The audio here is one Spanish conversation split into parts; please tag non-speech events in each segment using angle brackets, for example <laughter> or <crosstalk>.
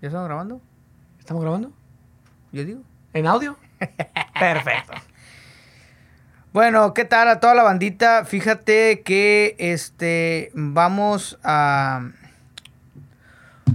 ¿Ya estamos grabando? ¿Estamos grabando? Yo digo. ¿En audio? <laughs> Perfecto. Bueno, ¿qué tal a toda la bandita? Fíjate que este vamos a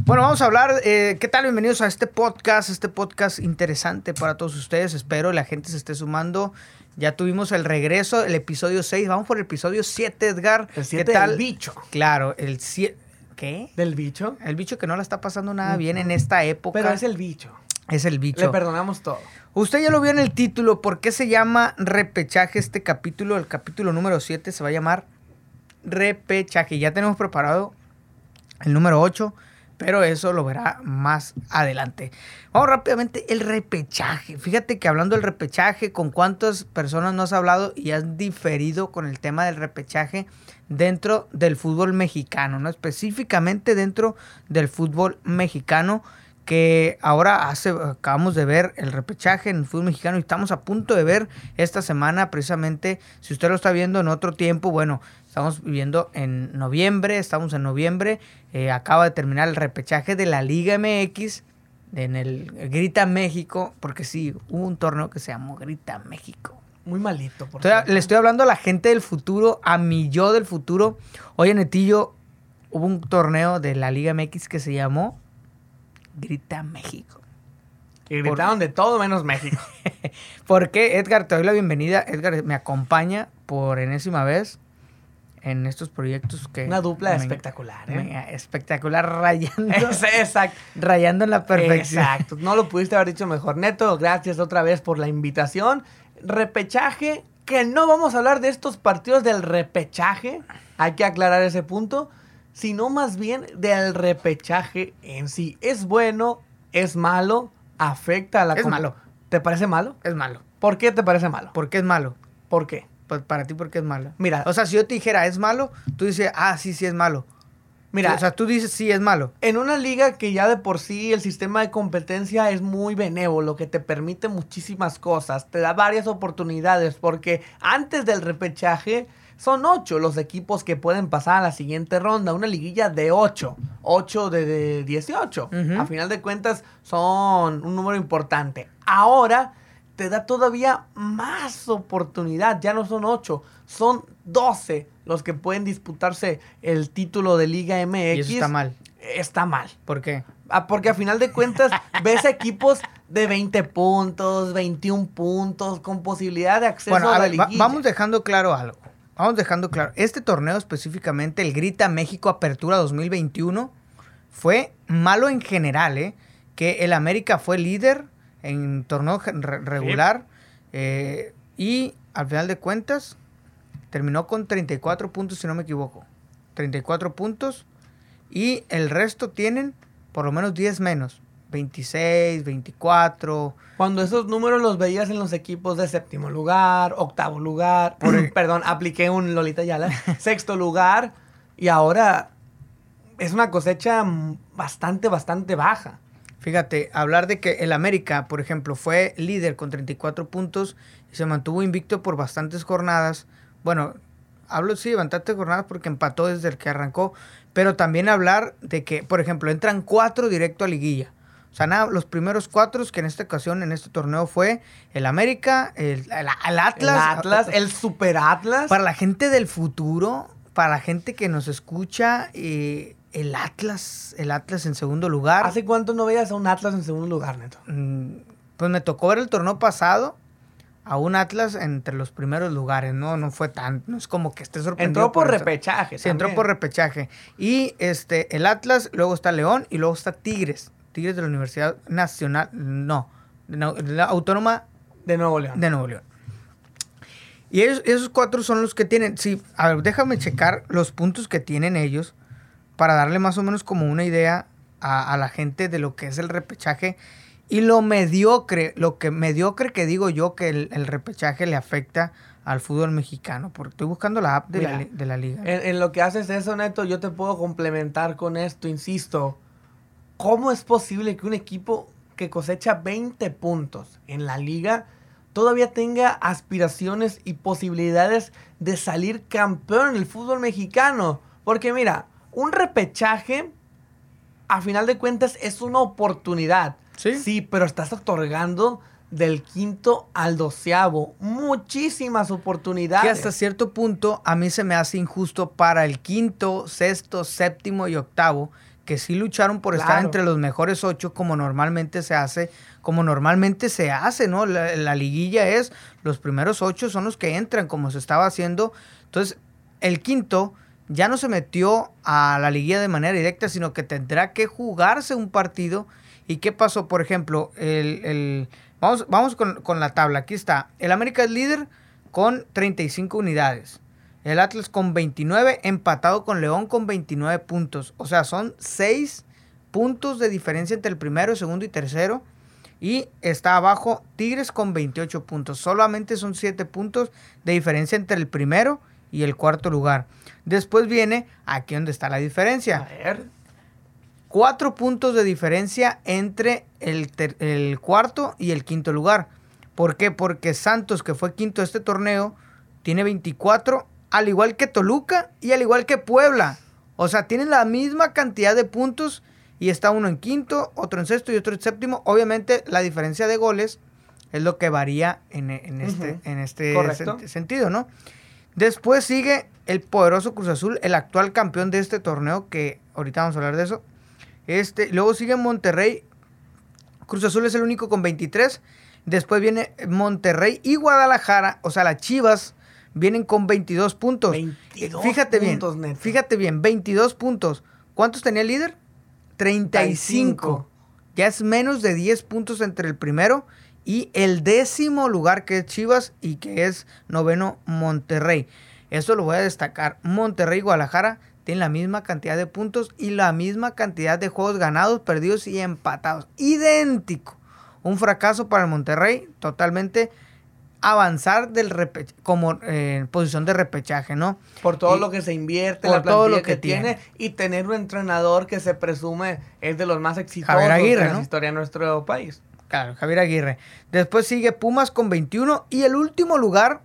bueno, vamos a hablar. Eh, ¿Qué tal? Bienvenidos a este podcast, este podcast interesante para todos ustedes. Espero la gente se esté sumando. Ya tuvimos el regreso, el episodio 6. Vamos por el episodio 7, Edgar. El 7 ¿Qué tal? del bicho. Claro, el 7. ¿Qué? ¿Del bicho? El bicho que no la está pasando nada bien en esta época. Pero es el bicho. Es el bicho. Le perdonamos todo. Usted ya lo vio en el título. ¿Por qué se llama repechaje este capítulo? El capítulo número 7 se va a llamar repechaje. Ya tenemos preparado el número 8, pero eso lo verá más adelante. Vamos rápidamente, el repechaje. Fíjate que hablando del repechaje, con cuántas personas no has hablado y has diferido con el tema del repechaje dentro del fútbol mexicano, ¿no? Específicamente dentro del fútbol mexicano que ahora hace, acabamos de ver el repechaje en el fútbol mexicano y estamos a punto de ver esta semana precisamente, si usted lo está viendo en otro tiempo, bueno, estamos viviendo en noviembre, estamos en noviembre, eh, acaba de terminar el repechaje de la Liga MX en el Grita México, porque sí, hubo un torneo que se llamó Grita México. Muy malito, por Estoy- le estoy hablando a la gente del futuro, a mi yo del futuro. Oye, Netillo, hubo un torneo de la Liga MX que se llamó Grita México. Y gritaron de todo menos México. <laughs> ¿Por qué, Edgar? Te doy la bienvenida. Edgar me acompaña por enésima vez en estos proyectos que... Una dupla me- espectacular, ¿eh? me- espectacular, rayando, <laughs> Exacto. rayando en la perfección. Exacto. No lo pudiste haber dicho mejor. Neto, gracias otra vez por la invitación. Repechaje, que no vamos a hablar de estos partidos del repechaje. Hay que aclarar ese punto. Sino más bien del repechaje en sí. ¿Es bueno? ¿Es malo? ¿Afecta a la Es malo. ¿Te parece malo? Es malo. ¿Por qué te parece malo? ¿Por qué es malo? ¿Por qué? Pues para ti, ¿por qué es malo? Mira. O sea, si yo te dijera, ¿es malo? Tú dices, ah, sí, sí es malo. Mira, O sea, tú dices, sí es malo. En una liga que ya de por sí el sistema de competencia es muy benévolo, que te permite muchísimas cosas, te da varias oportunidades, porque antes del repechaje son ocho los equipos que pueden pasar a la siguiente ronda, una liguilla de ocho, ocho de, de 18. Ujú. A final de cuentas son un número importante. Ahora te da todavía más oportunidad, ya no son ocho, son 12 los que pueden disputarse el título de Liga MX Y eso está mal. está mal. ¿Por qué? Ah, Porque a final de cuentas <laughs> ves equipos de 20 puntos, 21 puntos, con posibilidad de acceso Bueno, a la ver, va- liguilla. vamos dejando claro algo. Vamos dejando claro. Este torneo específicamente, el Grita México Apertura 2021, fue malo en general, ¿eh? Que el América fue líder en torneo regular eh, y al final de cuentas terminó con 34 puntos, si no me equivoco. 34 puntos y el resto tienen por lo menos 10 menos. 26, 24. Cuando esos números los veías en los equipos de séptimo lugar, octavo lugar, <clears throat> perdón, apliqué un Lolita Yala, <laughs> sexto lugar, y ahora es una cosecha bastante, bastante baja. Fíjate, hablar de que el América, por ejemplo, fue líder con 34 puntos y se mantuvo invicto por bastantes jornadas. Bueno, hablo sí, de bastantes jornadas porque empató desde el que arrancó, pero también hablar de que, por ejemplo, entran cuatro directo a liguilla. O sea, nada, los primeros cuatro que en esta ocasión, en este torneo, fue el América, el, el- el Atlas. el Atlas, el Super Atlas. Para la gente del futuro, para la gente que nos escucha, eh, el Atlas, el Atlas en segundo lugar. ¿Hace cuánto no veías a un Atlas en segundo lugar, Neto? Mm, pues me tocó ver el torneo pasado a un Atlas entre los primeros lugares, ¿no? No fue tan, no es como que esté sorprendido. Entró por repechaje. Sí, entró por repechaje. Y este, el Atlas, luego está León y luego está Tigres. Tigres de la Universidad Nacional, no, de la, de la Autónoma De Nuevo León. de Nuevo León. Y ellos- esos cuatro son los que tienen. Sí, a ver, déjame checar los puntos que tienen ellos para darle más o menos como una idea a, a la gente de lo que es el repechaje y lo mediocre, lo que mediocre que digo yo que el, el repechaje le afecta al fútbol mexicano, porque estoy buscando la app de, la, Mira, de la liga. En, en lo que haces eso, Neto, yo te puedo complementar con esto, insisto. ¿Cómo es posible que un equipo que cosecha 20 puntos en la liga todavía tenga aspiraciones y posibilidades de salir campeón en el fútbol mexicano? Porque mira, un repechaje a final de cuentas es una oportunidad. Sí. Sí, pero estás otorgando del quinto al doceavo muchísimas oportunidades. Que hasta cierto punto a mí se me hace injusto para el quinto, sexto, séptimo y octavo, que sí lucharon por estar entre los mejores ocho como normalmente se hace, como normalmente se hace, ¿no? La, la liguilla es, los primeros ocho son los que entran como se estaba haciendo. Entonces, el quinto ya no se metió a la liguilla de manera directa, sino que tendrá que jugarse un partido. ¿Y qué pasó? Por ejemplo, el, el- vamos, vamos con, con la tabla. Aquí está. El América es líder con 35 unidades. El Atlas con 29, empatado con León con 29 puntos. O sea, son 6 puntos de diferencia entre el primero, segundo y tercero. Y está abajo Tigres con 28 puntos. Solamente son 7 puntos de diferencia entre el primero y el cuarto lugar. Después viene aquí donde está la A diferencia. ver. Cuatro puntos de diferencia entre el, cuarto y el quinto lugar. ¿Por qué? Porque Santos, que fue quinto de este torneo, tiene 24, al igual que Toluca y al igual que Puebla. O sea, tienen la misma cantidad de puntos y está uno en quinto, otro en sexto y otro en séptimo. Obviamente, la diferencia de goles es lo que varía en, en este, en este sen- sentido, ¿no? Después sigue el poderoso Cruz Azul, el actual campeón de este torneo, que ahorita vamos a hablar de eso. Este, luego sigue Monterrey. Cruz Azul es el único con 23. Después viene Monterrey y Guadalajara, o sea, las Chivas vienen con 22 puntos. 22 fíjate puntos, bien, fíjate bien, 22 puntos. ¿Cuántos tenía el líder? 35. 35. Ya es menos de 10 puntos entre el primero y el décimo lugar que es Chivas y que es noveno Monterrey. Esto lo voy a destacar. Monterrey y Guadalajara tienen la misma cantidad de puntos y la misma cantidad de juegos ganados, perdidos y empatados. Idéntico. Un fracaso para el Monterrey, totalmente avanzar del como eh, posición de repechaje, ¿no? Por todo Y- lo que se invierte, por la todo lo que, que tiene, tiene. y tener un entrenador que se presume es de los más exitosos Javier Aguirre, en la ¿no? historia de nuestro país. Claro, Javier Aguirre. Después sigue Pumas con 21 y el último lugar,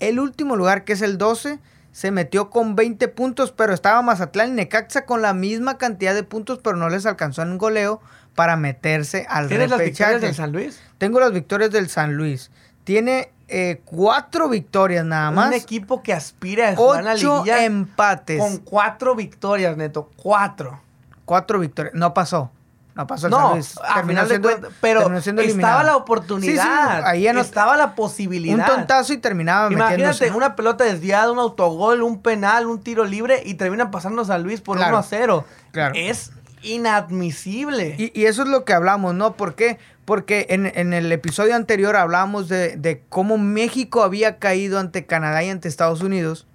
el último lugar que es el 12, se metió con 20 puntos, pero estaba Mazatlán y Necaxa con la misma cantidad de puntos, pero no les alcanzó en goleo para meterse al ¿Tienes las victorias del San Luis? Tengo las victorias del San Luis. Tiene eh, cuatro victorias nada Un más, equipo que aspira a jugar la ocho liguilla empates, con cuatro victorias, neto. Cuatro. cuatro victorias. No pasó. No pasó el San No, Luis. a Terminó final de siendo- cuentas, pero terminó siendo estaba la oportunidad. Sí, sí, ahí ya no- estaba la Un posibilidad. tontazo y terminaba Imagínate metiéndose. una pelota desviada, un autogol, un penal, un tiro libre y termina pasando San Luis por Claro. 1 a 0. Claro. Es inadmisible. Y, y eso es lo que hablamos, ¿no? ¿Por qué? Porque en, en el episodio anterior hablamos de, de cómo México había caído ante Canadá y ante Estados Unidos.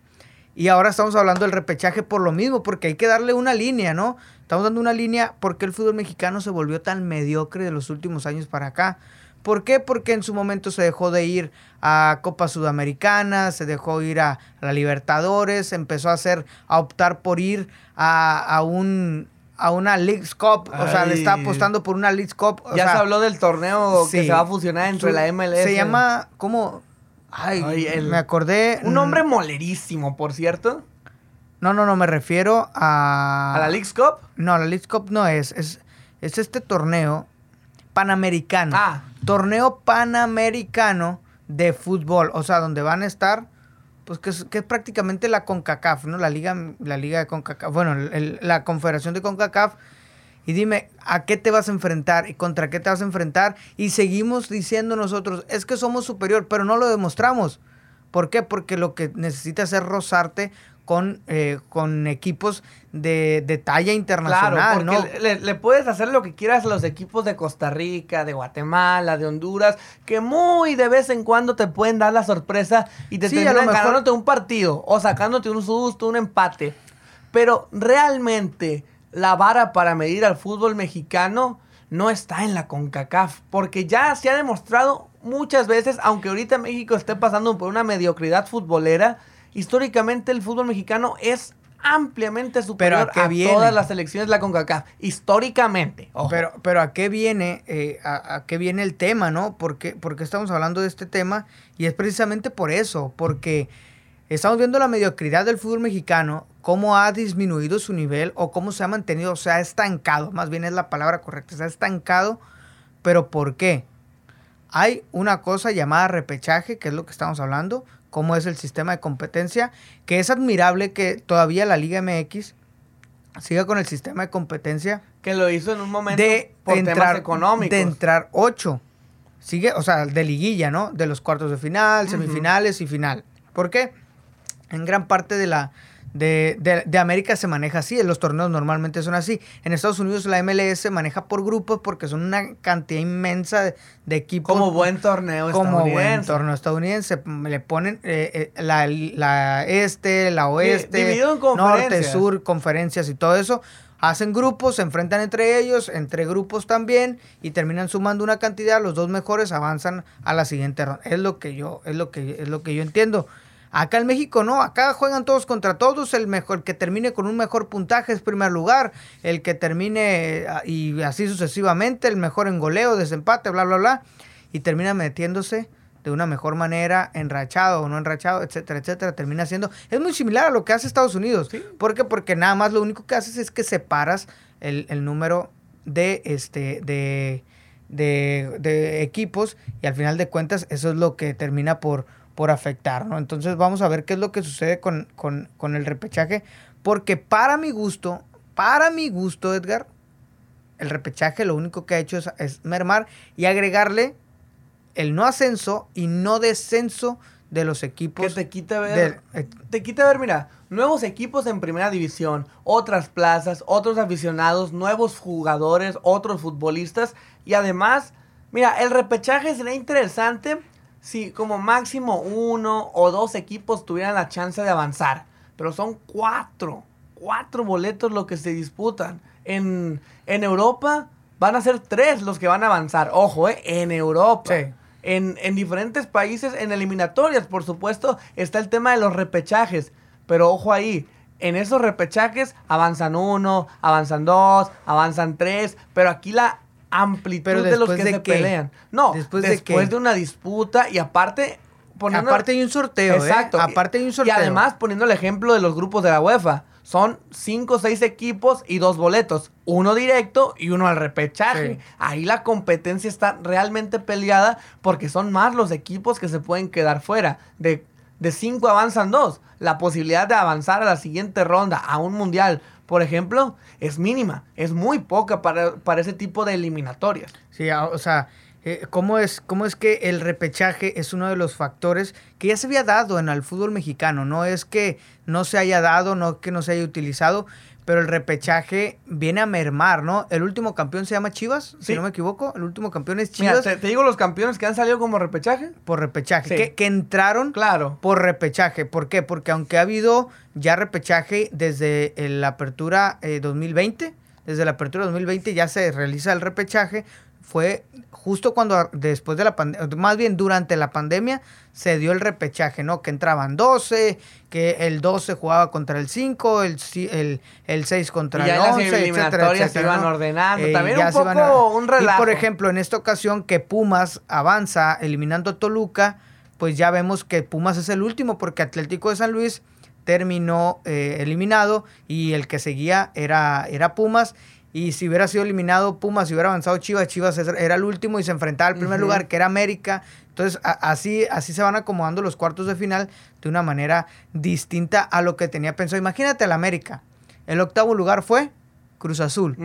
Y ahora estamos hablando del repechaje por lo mismo, porque hay que darle una línea, ¿no? Estamos dando una línea porque el fútbol mexicano se volvió tan mediocre de los últimos años para acá. ¿Por qué? Porque en su momento se dejó de ir a Copa Sudamericana, se dejó ir a la Libertadores, empezó a hacer, a optar por ir a, a un a una Leagues Cup, o sea, le está apostando por una Leagues Cup. o ya sea, se habló del torneo que se va a fusionar entre Su- la MLS. Se llama, ¿cómo? Ay, Ay, el- me acordé. Un mm, nombre molerísimo, por cierto. No, no, no, me refiero a... ¿A la League's Cup? No, la Leagues Cup no es, es, es este torneo panamericano. Ah. Torneo panamericano de fútbol, o sea, donde van a estar, pues que es, que es prácticamente la CONCACAF, ¿no? La liga, la liga de CONCACAF, bueno, el- la confederación de CONCACAF. Y dime, ¿a qué te vas a enfrentar y contra qué te vas a enfrentar? Y seguimos diciendo nosotros, es que somos superior, pero no lo demostramos. ¿Por qué? Porque lo que necesitas es rozarte con, eh, con equipos de, de talla internacional, Claro, ¿no? porque le, le puedes hacer lo que quieras a los equipos de Costa Rica, de Guatemala, de Honduras, que muy de vez en cuando te pueden dar la sorpresa y te Sí, terminan mejor- ganándote un partido o sacándote un susto, un empate. Pero realmente la vara para medir al fútbol mexicano no está en la CONCACAF, porque ya se ha demostrado muchas veces, aunque ahorita México esté pasando por una mediocridad futbolera, históricamente el fútbol mexicano es ampliamente superior a todas las selecciones de la CONCACAF, históricamente. ojo. Pero, pero ¿a qué viene, eh, a, a qué viene el tema, no? ¿Por qué, por qué estamos hablando de este tema? Y es precisamente por eso, porque estamos viendo la mediocridad del fútbol mexicano, cómo ha disminuido su nivel o cómo se ha mantenido, o sea, ha estancado, más bien es la palabra correcta, se ha estancado, pero ¿por qué? Hay una cosa llamada repechaje, que es lo que estamos hablando, cómo es el sistema de competencia, que es admirable que todavía la Liga MX siga con el sistema de competencia. Que lo hizo en un momento de por entrar, temas económicos. De entrar ocho. Sigue, o sea, de liguilla, ¿no? De los cuartos de final, semifinales y final. ¿Por qué? En gran parte de la, de, de, de, América se maneja así, los torneos normalmente son así. En Estados Unidos la MLS se maneja por grupos porque son una cantidad inmensa de, de equipos. Como buen torneo como buen torneo estadounidense. Le ponen eh, eh, la, la, este, la oeste, sí, norte, sur, conferencias y todo eso. Hacen grupos, se enfrentan entre ellos, entre grupos también, y terminan sumando una cantidad. Los dos mejores avanzan a la siguiente ronda. Es lo que yo, es lo que, es lo que yo entiendo. Acá en México no, acá juegan todos contra todos, el mejor, el que termine con un mejor puntaje es primer lugar, el que termine y así sucesivamente, el mejor en goleo, desempate, bla, bla, bla, y termina metiéndose de una mejor manera, enrachado o no enrachado, etcétera, etcétera, termina siendo, es muy similar a lo que hace Estados Unidos, ¿Sí? ¿por qué? Porque nada más lo único que haces es que separas el, el número de, este, de, de, de equipos y al final de cuentas eso es lo que termina por por afectar, ¿no? Entonces vamos a ver qué es lo que sucede con, con, con, el repechaje, porque para mi gusto, para mi gusto, Edgar, el repechaje lo único que ha hecho es, es mermar y agregarle el no ascenso y no descenso de los equipos. Que te quita ver, del, eh, te quita ver, mira, nuevos equipos en primera división, otras plazas, otros aficionados, nuevos jugadores, otros futbolistas y además, mira, el repechaje sería interesante si como máximo uno o dos equipos tuvieran la chance de avanzar. Pero son cuatro, cuatro boletos lo que se disputan. En, en Europa van a ser tres los que van a avanzar. Ojo, eh, en Europa. Sí. En, en diferentes países, en eliminatorias, por supuesto, está el tema de los repechajes. Pero ojo ahí, en esos repechajes avanzan uno, avanzan dos, avanzan tres. Pero aquí la amplitud Pero de los que de se qué? pelean. No, ¿Después después, de una disputa y aparte poniendo Aparte hay un sorteo, Exacto. ¿eh? Aparte hay un sorteo. Y además poniendo el ejemplo de los grupos de la UEFA. Son cinco o seis equipos y dos boletos. Uno directo y uno al repechaje. Sí. Ahí la competencia está realmente peleada porque son más los equipos que se pueden quedar fuera. De, de cinco avanzan dos. La posibilidad de avanzar a la siguiente ronda, a un mundial, por ejemplo, es mínima. Es muy poca para, para ese tipo de eliminatorias. Sí, o sea, eh, ¿cómo, es, ¿cómo es que el repechaje es uno de los factores que ya se había dado en el fútbol mexicano? No es que no se haya dado, no que no se haya utilizado, pero el repechaje viene a mermar, ¿no? El último campeón se llama Chivas, si no me equivoco. El último campeón es Mira, Chivas te, te digo los campeones que han salido como repechaje. por repechaje, Sí. que, que entraron Claro. por repechaje. ¿Por qué? Porque aunque ha habido ya repechaje desde la apertura eh, 2020, desde la apertura 2020 ya se realiza el repechaje, fue justo cuando después de la pandemia, más bien durante la pandemia, se dio el repechaje, ¿no? Que entraban 12, que el 12 jugaba contra el 5, el, el, el 6 contra Y ya el en las 11, etcétera, eliminatorias se iban ¿no? ordenando. Eh, También un poco a- un relajo. Y por ejemplo, en esta ocasión que Pumas avanza eliminando a Toluca, pues ya vemos que Pumas es el último porque Atlético de San Luis terminó eh, eliminado y el que seguía era, era Pumas. Y si hubiera sido eliminado Pumas, si hubiera avanzado Chivas, Chivas era el último y se enfrentaba al primer lugar, que era América. Entonces, así, así se van acomodando los cuartos de final de una manera distinta a lo que tenía pensado. Imagínate el América. El octavo lugar fue Cruz Azul.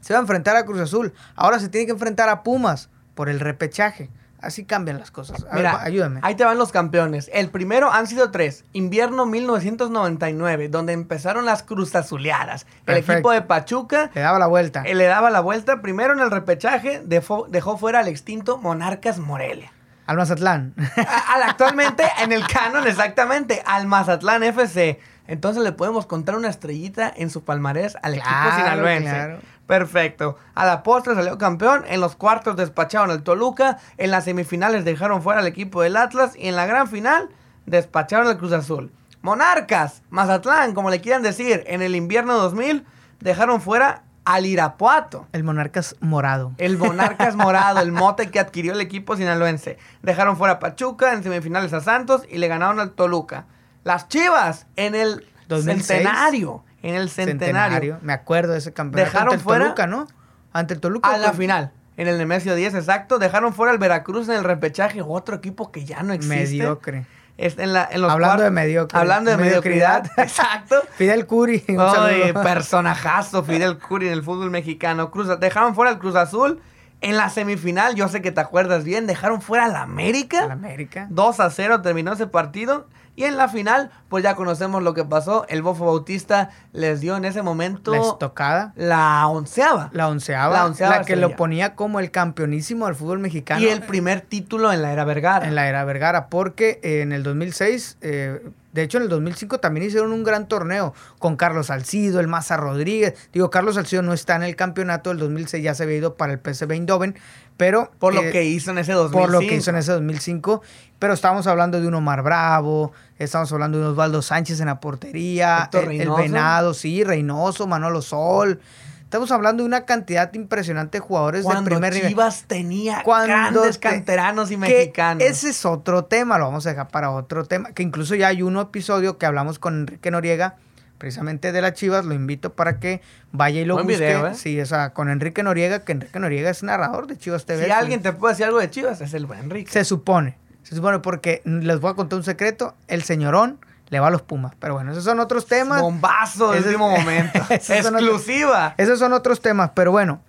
Se va a enfrentar a Cruz Azul. Ahora se tiene que enfrentar a Pumas por el repechaje. Así cambian las cosas. A ver, Mira, va, ayúdame. Ahí te van los campeones. El primero han sido tres. Invierno 1999, donde empezaron las cruzazuleadas. El Perfecto. equipo de Pachuca Le daba la vuelta. eh, le daba la vuelta. Primero en el repechaje dejó, dejó fuera al extinto Monarcas Morelia. Al Mazatlán. A- al actualmente en el canon, exactamente, al Mazatlán FC. Entonces le podemos contar una estrellita en su palmarés al equipo sinaloense. claro. Perfecto. A la postre salió campeón. En los cuartos despacharon al Toluca. En las semifinales dejaron fuera al equipo del Atlas. Y en la gran final despacharon al Cruz Azul. Monarcas, Mazatlán, como le quieran decir, en el invierno 2000 dejaron fuera al Irapuato. El Monarcas morado. El Monarcas <laughs> Morado, el mote que adquirió el equipo sinaloense. Dejaron fuera a Pachuca en semifinales a Santos y le ganaron al Toluca. Las Chivas en el 2006. centenario. En el centenario. Me acuerdo de ese campeonato. Dejaron ante el fuera- Toluca, ¿no? Ante el Toluca. A la final. En el Nemesio 10, exacto. Dejaron fuera al Veracruz en el repechaje. Otro equipo que ya no existe. Mediocre. Es en la- en los Hablando de mediocre. Hablando de mediocridad. Mediocridad. <laughs> exacto. Fidel Curi. un saludo. personajazo Fidel Curi en el fútbol mexicano. Cruz, dejaron fuera al Cruz Azul. En la semifinal, yo sé que te acuerdas bien, dejaron fuera al América. Al América. 2 a 0 terminó ese partido. Y en la final, pues ya conocemos lo que pasó. El Bofo Bautista les dio en ese momento La estocada. la onceava. La onceava. La La, onceava que estrella. lo ponía como el campeonísimo del fútbol mexicano. y el primer título en la era Vergara. En la era Vergara, porque eh, en el 2006, eh, de hecho en el 2005 también hicieron un gran torneo con Carlos Salcido, el Maza Rodríguez. Digo, Carlos Salcido no está en el campeonato del 2006, ya se había ido para el PSV Eindhoven, pero... por lo eh, que hizo en ese 2005. por lo que hizo en ese 2005. Pero estamos hablando de un Omar Bravo, estamos hablando de un Osvaldo Sánchez en la portería, el. Venado, sí, Reynoso, Manolo Sol. Estamos hablando de una cantidad impresionante de jugadores Cuando de primer nivel. Chivas tenía Cuando grandes te- canteranos y Que mexicanos. Ese es otro tema, lo vamos a dejar para otro tema. Que incluso ya hay un episodio que hablamos con Enrique Noriega, precisamente de las Chivas. Lo invito para que vaya y lo Buen busque. video, ¿eh? Sí, o sea, con Enrique Noriega, que Enrique Noriega es narrador de Chivas TV. Si alguien te puede decir algo de Chivas, es el buen Enrique. Se supone. Se supone porque les voy a contar un secreto. El señorón le va a los Pumas. Pero bueno, esos son otros temas. Bombazo de último <laughs> momento. Esos son otros- Exclusiva. Esos son otros temas. Pero bueno,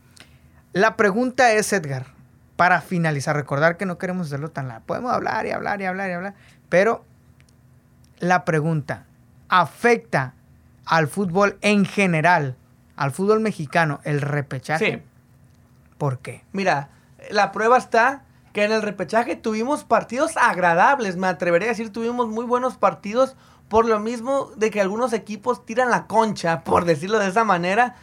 la pregunta es, Edgar, para finalizar, recordar que no queremos hacerlo tan largo. Podemos hablar y hablar y hablar y hablar. Pero la pregunta, ¿afecta al fútbol en general, al fútbol mexicano, el repechaje? Sí. ¿Por qué? Mira, la prueba está que en el repechaje tuvimos partidos agradables. Me atrevería a decir, tuvimos muy buenos partidos por lo mismo de que algunos equipos tiran la concha, por decirlo de esa manera,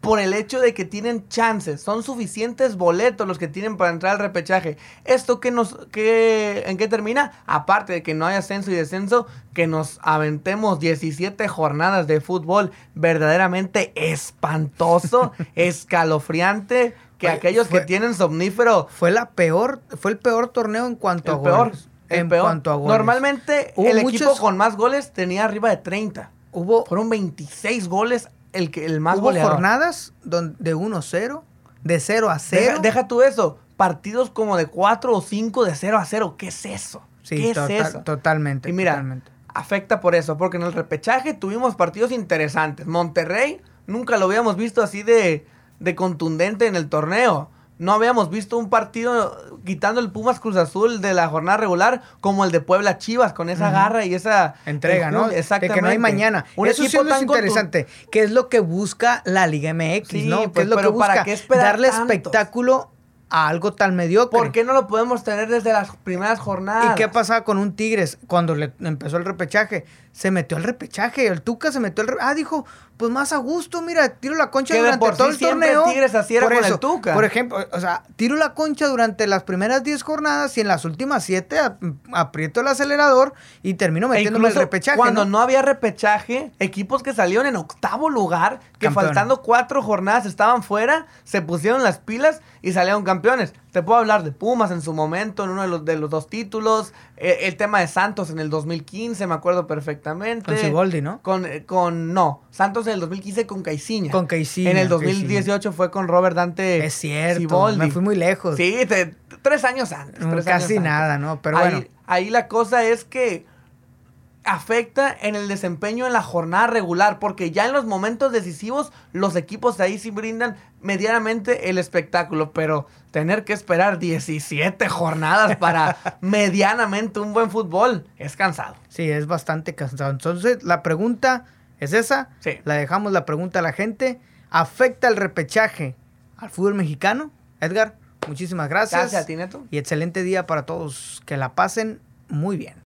por el hecho de que tienen chances. Son suficientes boletos los que tienen para entrar al repechaje. ¿Esto qué nos, qué, en qué termina? Aparte de que no hay ascenso y descenso, que nos aventemos 17 jornadas de fútbol verdaderamente espantoso, <laughs> escalofriante, que Oye, aquellos fue- que tienen somnífero Fue la peor, fue el peor torneo en cuanto el a peor. goles. En peor. cuanto a goles. Normalmente Hubo el equipo muchos- con más goles tenía arriba de 30. hubo Fueron 26 goles el, que, el más Hubo goleador. jornadas don- de 1-0, de 0 a 0. Deja, deja tú eso. Partidos como de 4 o 5 de 0 a 0. ¿Qué es eso? Sí, ¿Qué total- es eso? totalmente. Y mira, totalmente. afecta por eso, porque en el repechaje tuvimos partidos interesantes. Monterrey nunca lo habíamos visto así de, de contundente en el torneo. No habíamos visto un partido quitando el Pumas Cruz Azul de la jornada regular como el de Puebla Chivas, con esa garra y esa Entrega, ¿no? enjundia. De que no hay mañana. Un Eso sí equipo es tan interesante. ¿Qué es lo que busca la Liga MX, Sí, no? ¿Qué pues, es lo que pero ¿para busca? qué esperar Darle tantos? espectáculo a algo tan mediocre. ¿Por qué no lo podemos tener desde las primeras jornadas? ¿Y qué pasaba con un Tigres cuando le empezó el repechaje? Se metió al repechaje, el Tuca se metió al repechaje. Ah, dijo, pues más a gusto, mira, tiro la concha Que durante por todo sí el siempre torneo. Tigres así era Por con el eso, Tuca. Por ejemplo, o sea, tiro la concha durante las primeras 10 jornadas y en las últimas 7 aprieto el acelerador y termino E metiéndome el repechaje. cuando ¿no? ¿no? había repechaje, equipos que salieron en octavo lugar, que Campeón. faltando cuatro jornadas estaban fuera, se pusieron las pilas y salieron campeones. Te puedo hablar de Pumas en su momento, en uno de los, de los dos títulos, eh, el tema de Santos en el 2015, me acuerdo perfectamente. Con Siboldi, ¿no? Con, eh, con, no, Santos en el 2015 con Caiciña. Con Caiciña, En el Caiciña. 2018 fue con Robert Dante Es cierto, Siboldi. me fui muy lejos. Sí, te- tres años antes. Tres Casi años antes. nada, ¿no? Pero ahí, bueno. ahí la cosa es que afecta en el desempeño en la jornada regular, porque ya en los momentos decisivos los equipos ahí sí brindan medianamente el espectáculo, pero tener que esperar 17 jornadas para <laughs> medianamente un buen fútbol es cansado. Sí, es bastante cansado. Entonces, la pregunta es esa. Sí. La dejamos la pregunta a la gente. ¿Afecta el repechaje al fútbol mexicano? Edgar, muchísimas gracias. Gracias a ti, Neto. Y excelente día para todos. Que la pasen muy bien.